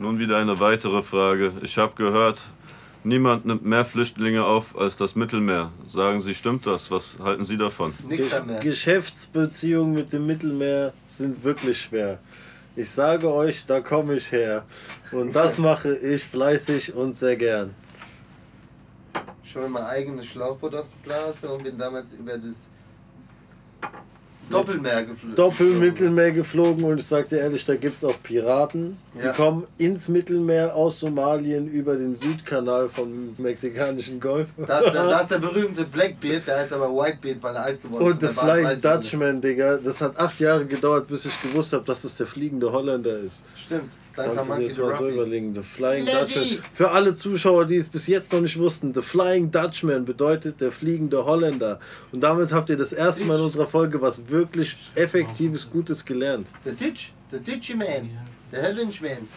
Nun wieder eine weitere Frage. Ich habe gehört, niemand nimmt mehr Flüchtlinge auf als das Mittelmeer. Sagen Sie, stimmt das? Was halten Sie davon? Ge Geschäftsbeziehungen mit dem Mittelmeer sind wirklich schwer. Ich sage euch, da komme ich her. Und das mache ich fleißig und sehr gern. Schon mein eigenes Schlauchboot auf die Blase und bin damals über das Doppelmeer geflogen. Doppelmittelmeer geflogen und ich sag dir ehrlich, da gibt es auch Piraten. Die Ja. kommen ins Mittelmeer aus Somalien über den Südkanal vom mexikanischen Golf. Das, das, das ist der berühmte Blackbeard, der heißt aber Whitebeard, weil er alt geworden ist. Und der Der Flying. Dutchman, Digga, das hat acht Jahre gedauert, bis ich gewusst habe, dass das der fliegende Holländer ist. Stimmt, Kannst du dir the mal so überlegen. The Flying Levi! Dutchman. Für alle Zuschauer, die es bis jetzt noch nicht wussten, The Flying Dutchman bedeutet der fliegende Holländer. Und damit habt ihr das erste Mal in unserer Folge was wirklich effektives, Gutes gelernt. Der Ditch, der Ditchy Man, der Hellinge Man.